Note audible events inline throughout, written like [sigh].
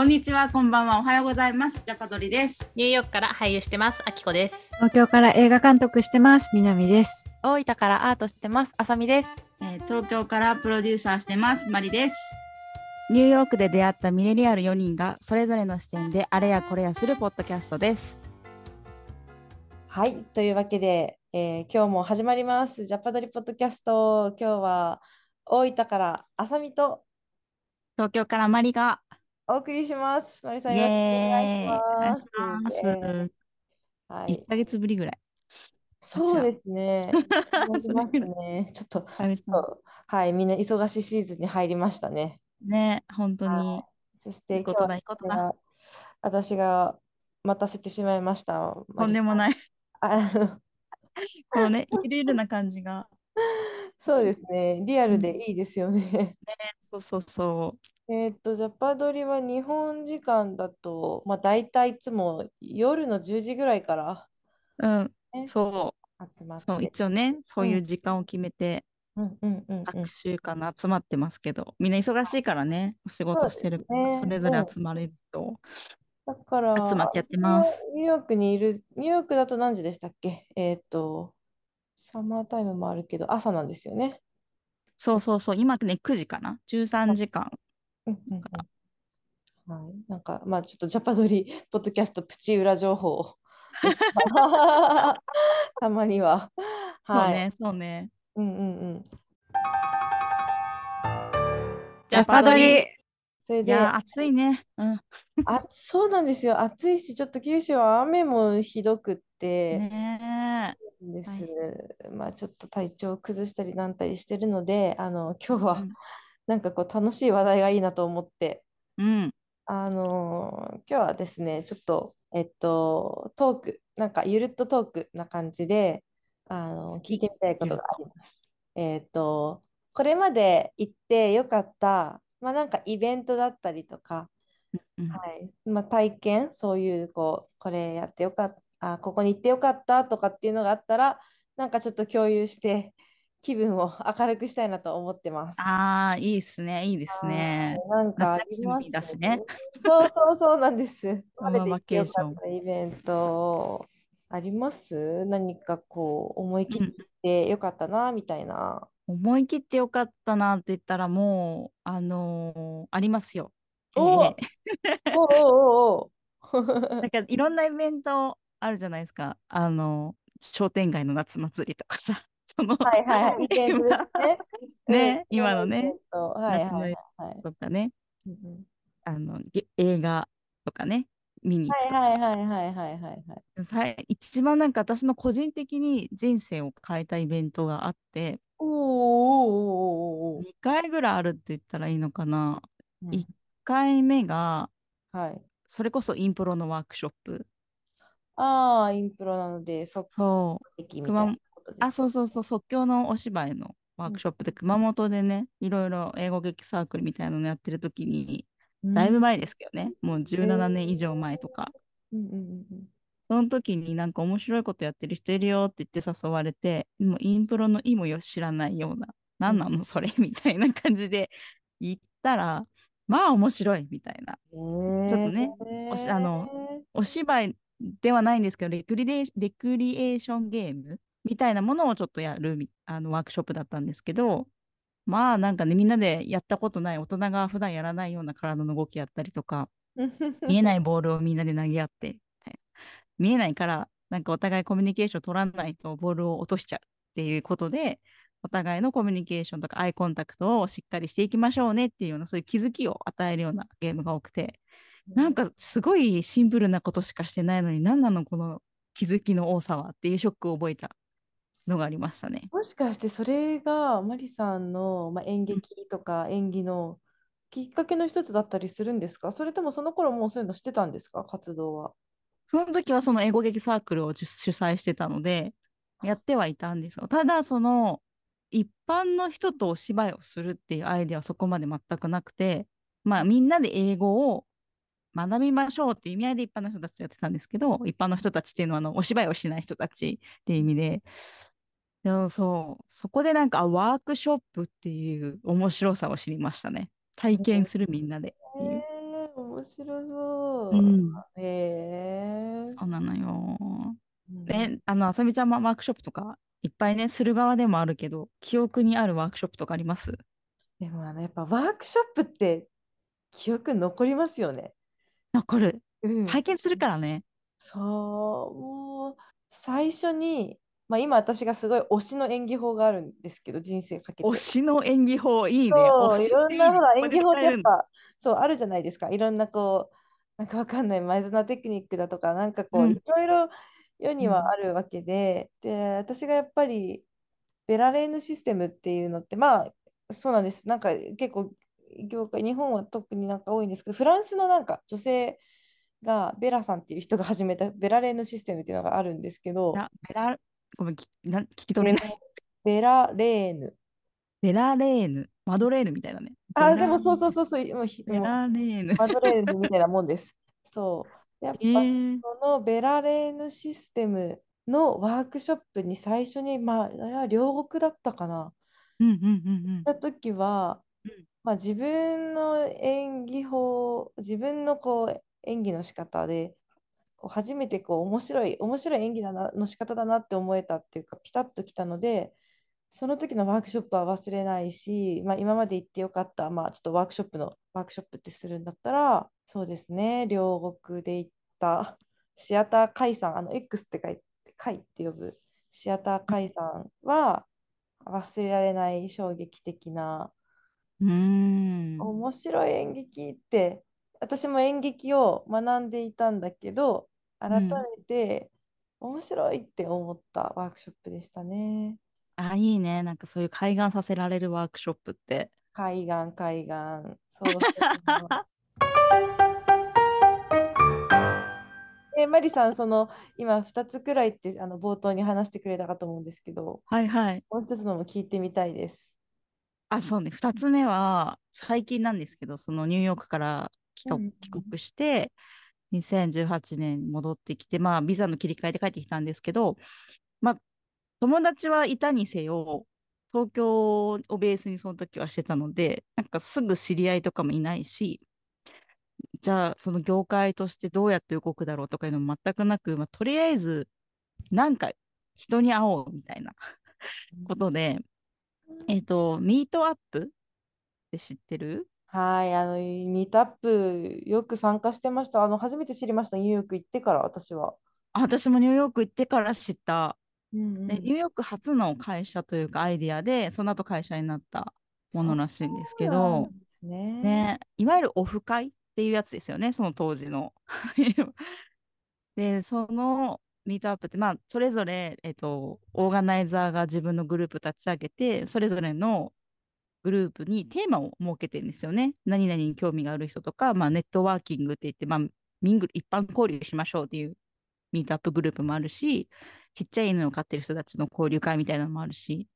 こんにちは、こんばんは、おはようございます。ジャパドリです。ニューヨークから俳優してます、あきこです。東京から映画監督してます。南です。大分からアートしてます。あさみです。えー東京からプロデューサーしてます、マリです。ニューヨークで出会ったミレリアル4人がそれぞれの視点であれやこれやするポッドキャストです。はい、というわけで、えー今日も始まります。ジャパドリポッドキャスト。今日は大分からあさみと東京からマリがお送りします。マリさんイよろしくおエ願いしま。ますす。1はい、ヶ月ぶりぐらい。そうですね。[laughs] ね。ちょっと、はい、みんな忙しいシーズンに入りましたね。ね、本当には。そしていいことだ今いいことだ日は私が待たせてしまいました。とんでもい。ない。[laughs] こうね、ゆるゆるな感じが。[laughs] そうですね。リアルでいいですよね。そうそうそえーっと、ジャパドリは日本時間だと、まあ大体いつも夜の10時ぐらいからう。うん。ねそう。集まっそう、て。一応ね、そういう時間を決めて、うんうんうんうん各週間集まってますけど、みんな忙しいからね、お仕事してるから、それぞれ集まれると。だから、集まってやってますニューヨークにいる、ニューヨークだと何時でしたっけ？えーっと、サマータイムもあるけど、朝なんですよね。そうそうそう、今ね、9時かな ?13 時間。はい。なんか、まあちょっとジャパドリポッドキャストプチ裏情報を [laughs] たまには。はい。そうね、そうね。うんうんうん。ジャパドリ。それで、暑いね。うん。あ、そうなんですよ。暑いし、ちょっと九州は雨もひどくってねです。大まあちょっと体調を崩したりなんたりしてるので、あの、今日はうんなんかこう楽しい話題がいいなと思って、え。うん。あのー今日はですね、ちょっと、えっと、トーク、なんかゆるっとトークな感じで、あの聞いてみたいことがあります。えっと、これまで行ってよかった、まあなんかイベントだったりとか、うんはい。まあ、体験、そういう、こう、これやってよかった、あ、ここに行ってよかったとかっていうのがあったら、なんかちょっと共有して、気分を明るくしたいなと思ってます。ああ、いいっすね。いいですね。はいなんかありま夏休みだすしね。そうそうそうなんです。[laughs] そのこれで行ってよかバケーションったイベントあります？何かこう、思い切ってよかったな、みたいな。思い切ってよかったなって言ったら、もう、あのーありますよ。おええおおおおお [laughs] なんかいろんなイベントあるじゃないですか。あの、商店街の夏祭りとかさ。そのはいはいね。ねうん今のねはい夏のはいはい。[laughs] とかね、あの、げ映画とかね、見に行くとか。はいはいはいはいはいはいはい。さい一番なんか私の個人的に人生を変えたイベントがあって、おーおーおーおーおー2回ぐらいあるって言ったらいいのかな。うん1回目が、はい。それこそインプロのワークショップ。ああ、インプロなので、即そう。席みたいなことです。あ、そうそうそう、即興のお芝居のワークショップで、熊本でね、いろいろ英語劇サークルみたいなのやってる時に、うん。だいぶ前ですけどね、もう17年以上前とか、うん。うんうんその時になんか面白いことやってる人いるよって言って誘われて、もうインプロの意もよ知らないような、何なのそれみたいな感じで [laughs] 行ったら、まあ面白いみたいな。うん。ちょっとねおしあのお芝居ではないんですけど、レクリレーレクリエーションゲームみたいなものをちょっとやるあのワークショップだったんですけど、まあなんかね、みんなでやったことない大人が普段やらないような体の動きやったりとか、見えないボールをみんなで投げ合って、見えないから、なんかお互いコミュニケーション取らないとボールを落としちゃうっていうことで、お互いのコミュニケーションとかアイコンタクトをしっかりしていきましょうねっていうような、そういう気づきを与えるようなゲームが多くて、なんかすごいシンプルなことしかしてないのに、何なのこの気づきの多さはっていうショックを覚えた。のがありましたね。もしかしてそれがマリさんの、まあ、演劇とか演技のきっかけの一つだったりするんですか？それともその頃もうそういうのしてたんですか？活動は。その時はその英語劇サークルを主主催してたので、やってはいたんですよ。ただ、その一般の人とお芝居をするっていうアイデアはそこまで全くなくて、まあみんなで英語を学びましょうっていう意味合いで一般の人たちとやってたんですけど、一般の人たちっていうのはあのお芝居をしない人たちっていう意味で、でもそう、そこでなんかあワークショップっていう面白さを知りましたね。体験するみんなでっていう。えー、面白そう。うんへえ。そうなのよ。うんえ、あの、あさみちゃんもワークショップとかいっぱいね、する側でもあるけど、記憶にあるワークショップとかあります？でもあのやっぱワークショップって記憶残りますよね。残る。うん、体験するからね。そう、もう最初に、まあ、今私がすごい推しの演技法があるんですけど、人生かけて。推しの演技法、いいね。いろんなほら演技法ってやっぱそうあるじゃないですか。いろんなこう、なんかわかんない前綱テクニックだとか、なんかこう、うんいろいろ世にうんはあるわけで、で、私がやっぱりベラレーヌシステムっていうのって、まあ、そうなんです。なんか結構業界、日本は特になんか多いんですけど、フランスのなんか女性がベラさんっていう人が始めたベラレーヌシステムっていうのがあるんですけど、なベラ、ごめん、きなん聞き取れない。ベラレーヌ。ベラレーヌ、マドレーヌみたいなね。あ、でもそうそうそうそう、ベラレーヌ。マドレーヌみたいなもんです。そう。やっぱえー、そのベラレーヌシステムのワークショップに最初に、まあ、あれは両国だったかな。うんうんうん行った時は、うんまあ、自分の演技法、自分のこう演技の仕方で、こう初めてこう面白い、面白い演技だなの仕方だなって思えたっていうか、ピタッときたので、その時のワークショップは忘れないし、まあ、今まで行ってよかった、まあ、ちょっとワークショップのワークショップってするんだったら、そうですね、両国で行ったシアター解散、あの X って書いて、解って呼ぶシアター解散は忘れられない衝撃的なうん。面白い演劇って私も演劇を学んでいたんだけど改めて面白いって思ったワークショップでしたね。あ、いいね。なんかそういう開眼させられるワークショップって。海岸海岸そう [laughs] えマリさんその今2つくらいってあの冒頭に話してくれたかと思うんですけどはいはい。もう一つのも聞いてみたいです。あ、そうね。二つ目は、最近なんですけど、そのニューヨークから帰国して、2018年に戻ってきて、まあ、ビザの切り替えで帰ってきたんですけど、まあ、友達はいたにせよ、東京をベースにその時はしてたので、なんかすぐ知り合いとかもいないし、じゃあ、その業界としてどうやって動くだろうとかいうのも全くなく、まあ、とりあえず、なんか人に会おうみたいなことで、えっと、ミートアップって知ってる？はい、あの、ミートアップよく参加してました。あの、初めて知りました、ニューヨーク行ってから、私は。あ私もニューヨーク行ってから知った、うんでニューヨーク初の会社というかアイディアで、その後会社になったものらしいんですけなんど、ですね。ね、いわゆるオフ会っていうやつですよね、その当時の。[laughs] で、そのミートアップって、まあ、それぞれ、えっと、オーガナイザーが自分のグループ立ち上げて、それぞれのグループにテーマを設けてるんですよね。何々に興味がある人とか、まあ、ネットワーキングって言って、まあ、ミングル一般交流しましょうっていうミートアップグループもあるし、ちっちゃい犬を飼ってる人たちの交流会みたいなのもあるし、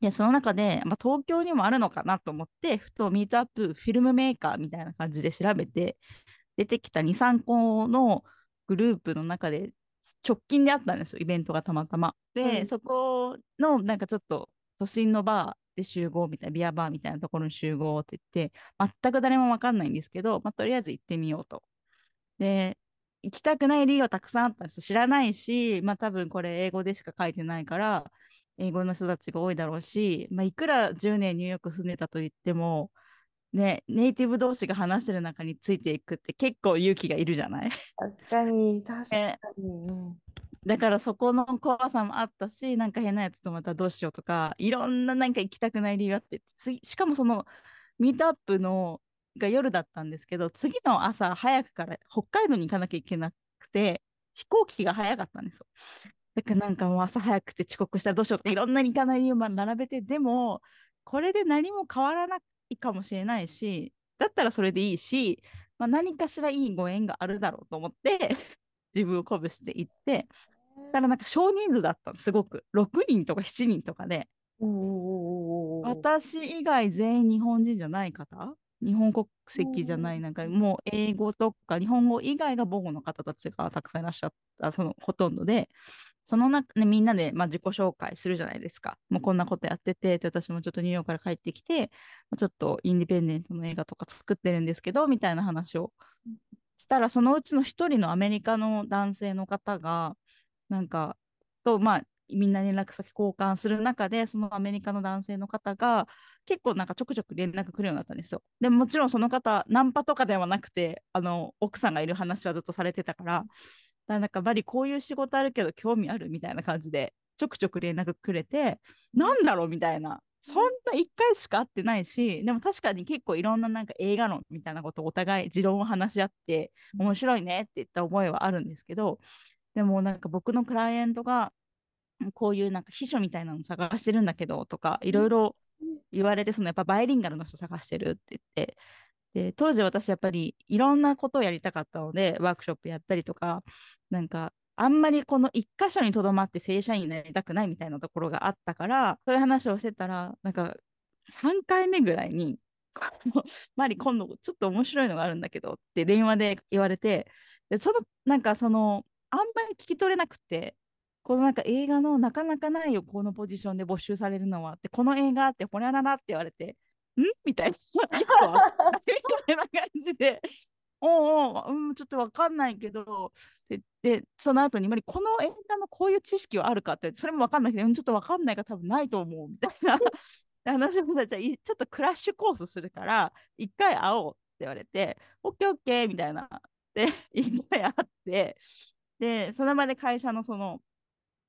で、その中で、まあ、東京にもあるのかなと思って、ふとミートアップフィルムメーカーみたいな感じで調べて、出てきた2、3個のグループの中で直近であったんですよ、イベントがたまたま。で、うんそこのなんかちょっと都心のバーで集合みたいな、ビアバーみたいなところに集合って言って、全く誰もわかんないんですけど、まあ、とりあえず行ってみようと。で、行きたくない理由はたくさんあったんです。知らないし、まあ多分これ英語でしか書いてないから、英語の人たちが多いだろうし、まあ、いくら10年ニューヨーク住んでたと言っても、ね、ネイティブ同士が話してる中についていくって結構勇気がいるじゃない？確かに、確か [laughs] ねに。うんだからそこの怖さもあったし、なんか変なやつとまたどうしようとか、いろんななんか行きたくない理由あって、次しかもそのミートアップのが夜だったんですけど、次の朝早くから北海道に行かなきゃいけなくて、飛行機が早かったんですよ。だからなんかもう朝早くて遅刻したらどうしようとか、いろんなに行かない理由も並べて、でも、これで何も変わらないかもしれないし、だったらそれでいいし、まあ、何かしらいいご縁があるだろうと思って、自分を鼓舞して行って、ただなんか少人数だったの、すごく。6人とか7人とかで、私以外全員日本人じゃない方？日本国籍じゃない、うん。なんかもう英語とか日本語以外が母語の方たちがたくさんいらっしゃった、そのほとんどで、その中、ね、みんなで、まあ、自己紹介するじゃないですか。もうこんなことやってて、で私もちょっとニューヨークから帰ってきて、ちょっとインディペンデントの映画とか作ってるんですけど、みたいな話をしたら、そのうちの一人のアメリカの男性の方が、なんか、と、まあ、みんな連絡先交換する中で、そのアメリカの男性の方が、結構なんかちょくちょく連絡来るようになったんですよ。でももちろんその方、ナンパとかではなくて、あの、奥さんがいる話はずっとされてたから、だなんかバリこういう仕事あるけど興味あるみたいな感じでちょくちょく連絡くれてなんだろうみたいなそんな1回しか会ってないしでも確かに結構いろんななんか映画論みたいなことをお互い持論を話し合って面白いねって言った覚えはあるんですけどでもなんか僕のクライアントがこういうなんか秘書みたいなの探してるんだけどとかいろいろ言われてそのやっぱバイリンガルの人探してるって言って。で当時私やっぱりいろんなことをやりたかったのでワークショップやったりとかなんかあんまりこの一箇所にとどまって正社員になりたくないみたいなところがあったからそういう話をしてたらなんか3回目ぐらいにマリ今度ちょっと面白いのがあるんだけどって電話で言われてでそのなんかそのあんまり聞き取れなくてこのなんか映画のなかなかないよこのポジションで募集されるのはってこの映画ってほにゃららって言われてん？みたいな。[laughs] みたいな感じで。おうおう、うん、ちょっとわかんないけど、で、でその後に、まりこの映画のこういう知識はあるかって、それもわかんないけど、ちょっとわかんないから多分ないと思う。みたいな。話をじゃあ、ちょっとクラッシュコースするから、一回会おうって言われて、オッケーオッケーみたいな。で、一回会って、で、その場で会社のその、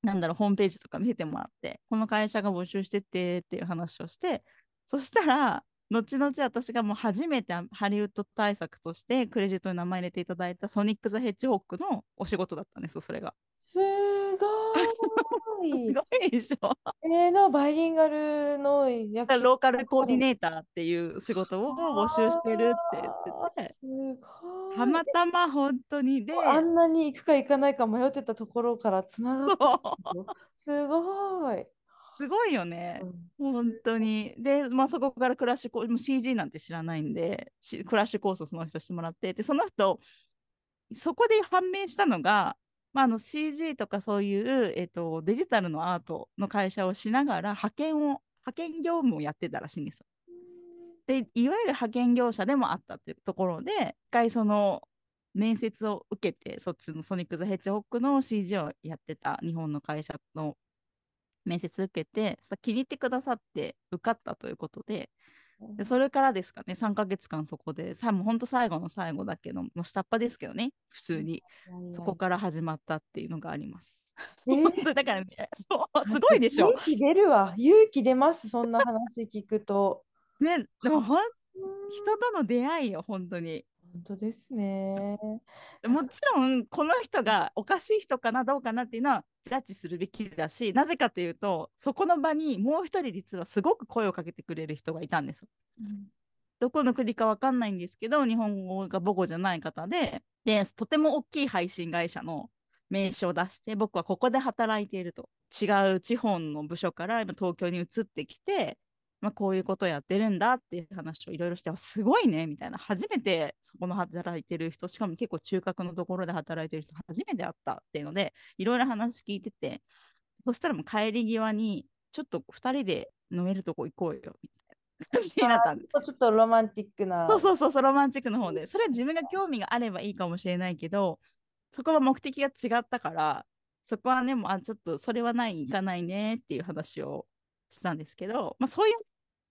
なんだろう、ホームページとか見せてもらって、この会社が募集しててっていう話をして、そしたら、後々私がもう初めてハリウッド対策としてクレジットに名前入れていただいたソニック・ザ・ヘッジホックのお仕事だったんですそれが。すごい。[laughs] すごいでしょ。えー、のバイリンガルの役ローカルコーディネーターっていう仕事を募集してるって言ってて。すごい。たまたま本当にで。あんなに行くか行かないか迷ってたところからつながった。すごい。すごいよね、うん、本当に。で、まあ、そこからクラッシュコース、CG なんて知らないんで、クラッシュコースをその人してもらって、で、その人、そこで判明したのが、まあ、あの CG とかそういう、えーと、デジタルのアートの会社をしながら派遣を派遣業務をやってたらしいんですよ。でいわゆる派遣業者でもあったっていうところで一回その面接を受けてそっちのソニック・ザ・ヘッジホックの CG をやってた日本の会社の面接受けてさ気に入ってくださって受かったということででそれからですかね3ヶ月間そこでさもう本当最後の最後だけどもう下っ端ですけどね普通にそこから始まったっていうのがあります。えー、だからねそうすごいでしょ。勇気出るわ勇気出ますそんな話聞くと。ねでもほん人との出会いよ本当に。本当ですね。もちろんこの人がおかしい人かなどうかなっていうのはジャッジするべきだしなぜかというとそこの場にもう一人実はすごく声をかけてくれる人がいたんです。うん、どこの国か分かんないんですけど日本語が母語じゃない方ででとても大きい配信会社の名刺を出して僕はここで働いていると違う地方の部署から今東京に移ってきてまあ、こういうことやってるんだっていう話をいろいろしてすごいねみたいな。初めてそこの働いてる人しかも結構中核のところで働いてる人初めて会ったっていうのでいろいろ話聞いててそしたらもう帰り際にちょっと2人で飲めるとこ行こうよみたいなになったんでちょっとロマンティックな。そうそうそうロマンチックの方で。それは自分が興味があればいいかもしれないけどそこは目的が違ったからそこはねもうあちょっとそれはない行かないねっていう話をしたんですけど、まあ、そういう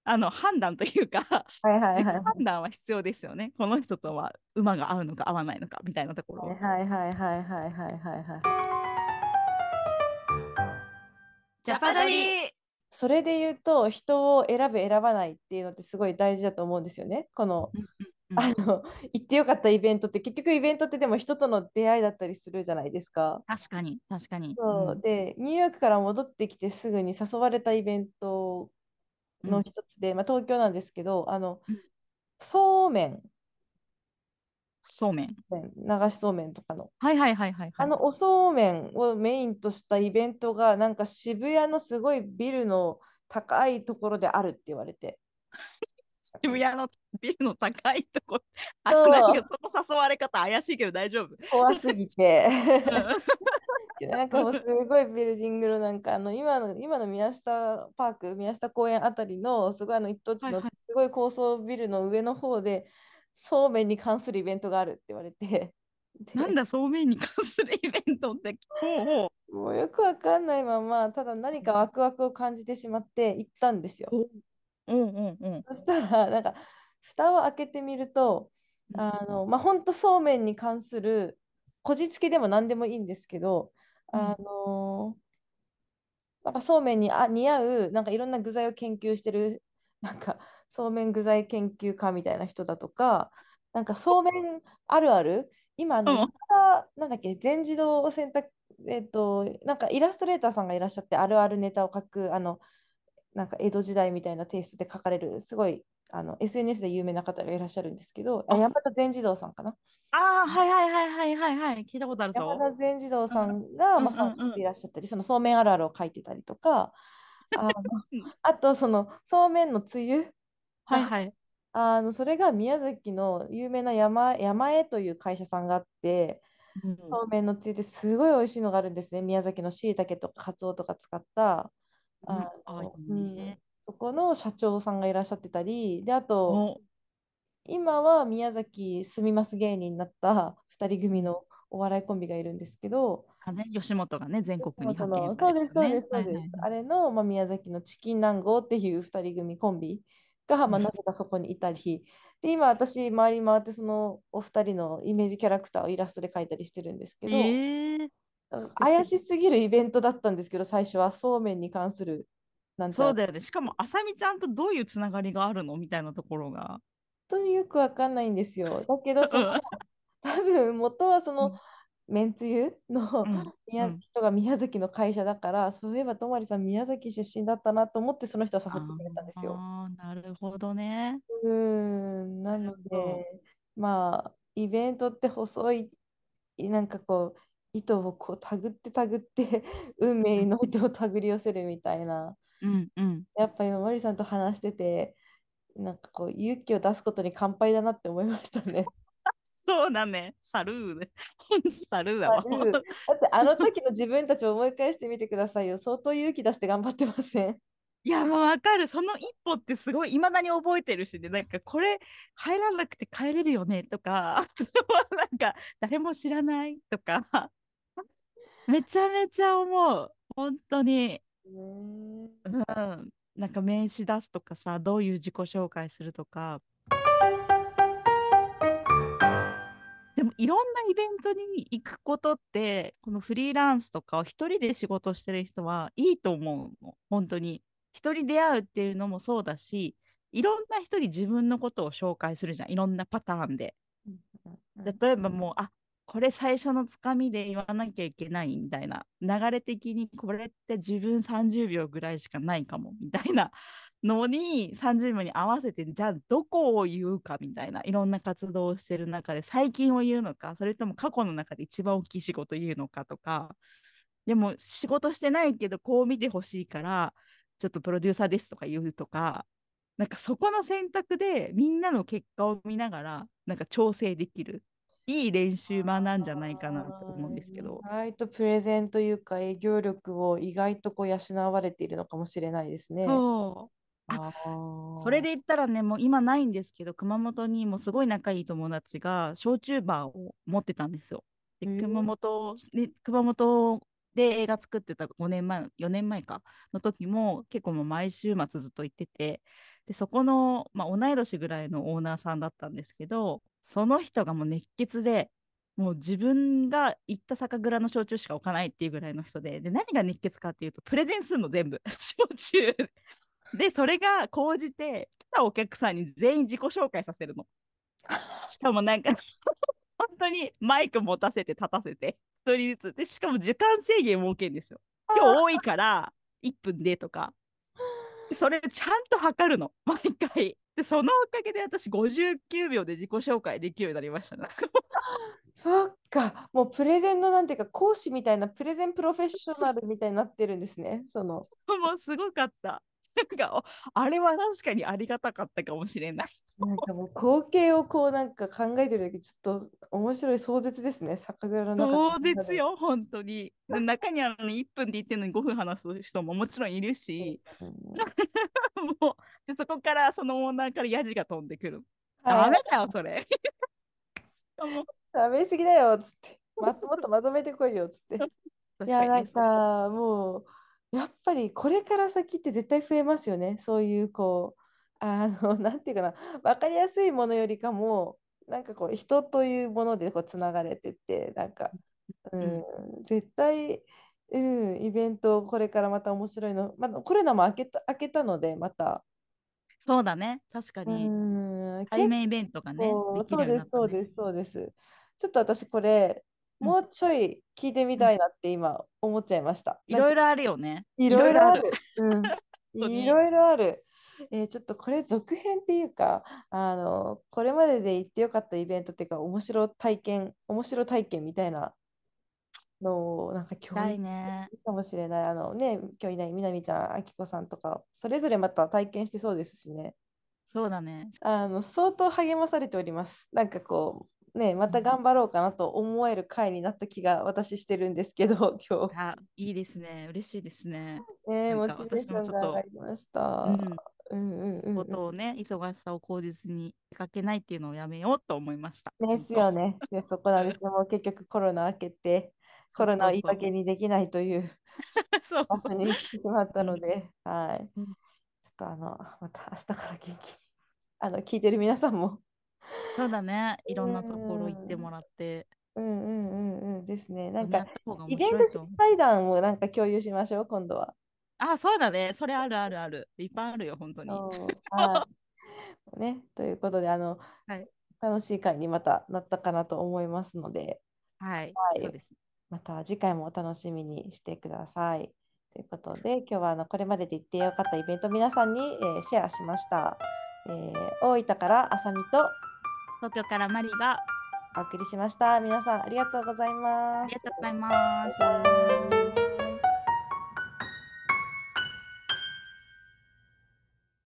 あの判断というか、はいはいはい、自己判断は必要ですよね。この人とは馬が合うのか合わないのかみたいなところ。はいはいはいはいはいはいはい。ジャパドリそれで言うと人を選ぶ選ばないっていうのってすごい大事だと思うんですよね。この、あの [laughs] 行ってよかったイベントって結局イベントってでも人との出会いだったりするじゃないですか。確かに確かに。そう、うん、でニューヨークから戻ってきてすぐに誘われたイベントの一つで、まあ、東京なんですけどあの、そうめん。そうめん。流しそうめんとかの。はいはいはいはい、はい、あのおそうめんをメインとしたイベントがなんか渋谷のすごいビルの高いところであるって言われて [laughs] 渋谷のビルの高いとこ、あなんかその誘われ方怪しいけど大丈夫？怖すぎて。うん [laughs] なんかもうすごいビルディングのなんかあの今の今の宮下パーク、宮下公園あたりのすごいあの一等地のはいはいすごい高層ビルの上の方でそうめんに関するイベントがあるって言われて、でなんだ、そうめんに関するイベントって？もうよくわかんないまま、ただ何かワクワクを感じてしまって行ったんですよ。う。うんうんうん。そしたら、なんか、蓋を開けてみると、あの、まあ、本当そうめんに関する、こじつけでも何でもいいんですけど、うんあのなんかそうめんにあ似合う、なんかいろんな具材を研究してる、なんかそうめん具材研究家みたいな人だとか、なんかそうめんあるある、今、あの、うんなんだっけ、全自動選択、えっと、なんかイラストレーターさんがいらっしゃって、あるあるネタを書く、あの、なんか江戸時代みたいなテイストで書かれる、すごいあの SNS で有名な方がいらっしゃるんですけど、ああ山田全自動さんかな？ああ、はいはいはいはいはいはい。聞いたことあるぞ。山田全自動さんが、まあ、うんうんうん参加していらっしゃったり、そのそうめんあるあるを書いてたりとか、あ [laughs] あとそのそうめんのつゆ、はいはい。あのそれが宮崎の有名な山、山江という会社さんがあって、うんそうめんのつゆってすごい美味しいのがあるんですね。宮崎のしいたけとかかつおとか使った。あそこの社長さんがいらっしゃってたり、で、あと、お。今は宮崎住みます芸人になった2人組のお笑いコンビがいるんですけど、あね、吉本がね、全国にそ派遣されてね。そうです、そうです。はいはいあれの、まあ、宮崎のチキン南郷っていう2人組コンビが、まあ、うんなぜかそこにいたり、で、今私、回り回ってそのお二人のイメージキャラクターをイラストで描いたりしてるんですけど、ええ怪しすぎるイベントだったんですけど、最初はそうめんに関する、なんてそうだよね。しかも、あさみちゃんとどういうつながりがあるのみたいなところが。本当によくわかんないんですよ。だけど、そのうん多分元はその、めんつゆのうん宮うん人が宮崎の会社だから、そういえばとまりさん宮崎出身だったなと思ってその人を誘ってくれたんですよ。ああ、なるほどね。うーん、なので、まあ、イベントって細い、なんかこう、糸をこう手繰って手繰って、[laughs] 運命の糸を手繰り寄せるみたいな。うんうん。やっぱ今、マリさんと話してて、なんかこう、勇気を出すことに乾杯だなって思いましたね。[laughs] そうだね。サルーね。ほんとサルーだわ。だってあの時の自分たちを思い返してみてくださいよ。相当勇気出して頑張ってません？いや、もうわかる。その一歩ってすごい、いまだに覚えてるしね、なんかこれ入らなくて帰れるよね？とか、[laughs] なんか誰も知らない？とか、めちゃめちゃ思う。本当に。ねうん。なんか名刺出すとかさ、どういう自己紹介するとか。でもいろんなイベントに行くことって、このフリーランスとかを一人で仕事してる人はいいと思うの。本当に。一人出会うっていうのもそうだし、いろんな人に自分のことを紹介するじゃん。いろんなパターンで。例えばもう、あこれ最初のつかみで言わなきゃいけないみたいな。流れ的にこれって自分30秒ぐらいしかないかもみたいな。のに30秒に合わせてじゃあどこを言うかみたいな。いろんな活動をしてる中で最近を言うのかそれとも過去の中で一番大きい仕事を言うのかとか。でも仕事してないけどこう見てほしいからちょっとプロデューサーですとか言うとか。なんかそこの選択でみんなの結果を見ながらなんか調整できる。いい練習場なんじゃないかなと思うんですけど意。外とプレゼンというか営業力を意外とこう養われているのかもしれないですね。そうあーそれで言ったらね、もう今ないんですけど、熊本にもすごい仲いい友達が焼酎バーを持ってたんですよ。で熊本で熊本で映画作ってた5年前、4年前かの時も結構もう毎週末ずっと行ってて、でそこの、まあ、同い年ぐらいのオーナーさんだったんですけど、その人がもう熱血で、もう自分が行った酒蔵の焼酎しか置かないっていうぐらいの人で、で何が熱血かっていうと、プレゼンするの全部、[laughs] 焼酎。で、それが高じて、来たお客さんに全員自己紹介させるの。しかもなんか [laughs] 本当にマイク持たせて立たせて、一人ずつ。で、しかも時間制限設けるんですよ。今日多いから1分でとか。それちゃんと測るの、毎回。で、そのおかげで私59秒で自己紹介できるようになりましたね。[laughs] そっか、もうプレゼンのなんていうか講師みたいなプレゼンプロフェッショナルみたいになってるんですね。そのもうすごかった。なんかあれは確かにありがたかったかもしれない。なんかもう光景をこうなんか考えてるだけちょっと面白い壮絶ですね、酒蔵の中そうです。よ、本当に。中にはあの1分で言ってるのに5分話す人ももちろんいるし、うん [laughs] もうでそこからそのオーナーからヤジが飛んでくる。はい。ダメだよ、それ。もう。喋りすぎだよっつって、[laughs] ま、もっとまとめてこいよっつって。い確や、なんかもう、やっぱりこれから先って絶対増えますよね。そういうこう、あの、なんていうかな、分かりやすいものよりかも、なんかこう、人というものでこうつながれてって、なんか、うん、絶対、うん、イベント、これからまた面白いの、まあ、コロナも明けた、明けたので、また、そうだね、確かうに。ん、対面イベントがね、そうできそうです、るようになったね。そうです、そうです。ちょっと私これ、うんもうちょい聞いてみたいなって今思っちゃいました。ろいろいろあるよね。いろいろある。[laughs] いろいろある。えーちょっとこれ続編っていうか、あの、これまでで行ってよかったイベントっていうか、面白体験、面白体験みたいなのをなんか共した有いね。かもしれない。あのね、今日いないみなみちゃん、あきこさんとか、それぞれまた体験してそうですしね。そうだね。あの相当励まされております。なんかこう、ね、また頑張ろうかなと思える回になった気が私してるんですけど、[laughs] 今あ、いいですね。嬉しいですね。日。ね、なんかモチベーション私もちょっとが上がりました。うん。うんうんうんことをね、忙しさを口実に出かけないっていうのをやめようと思いました。うん。ですよね。で、そこなんですよ。もう結局コロナ明けて、コロナを言い訳にできないという [laughs] そう場所に来てしまったので、はい。うんちょっとあの、また明日から元気に、あの、聞いてる皆さんも、そうだね。いろんなところ行ってもらって、うんうんうんうんですね。なんかイベント失。敗談をなんか共有しましょう、今度は。あ、そうだね。それあるあるある。いっぱいあるよ、本当に。うん [laughs] はい。ね、ということで、あの、はい楽しい回にまたなったかなと思いますので、はい。はいそうです。また次回もお楽しみにしてください。ということで、今日はあのこれまでで行ってよかったイベント皆さんに、えーシェアしました。えー大分からあさみと東京からマリがお送りしました。皆さんありがとうございますありが。とうございます。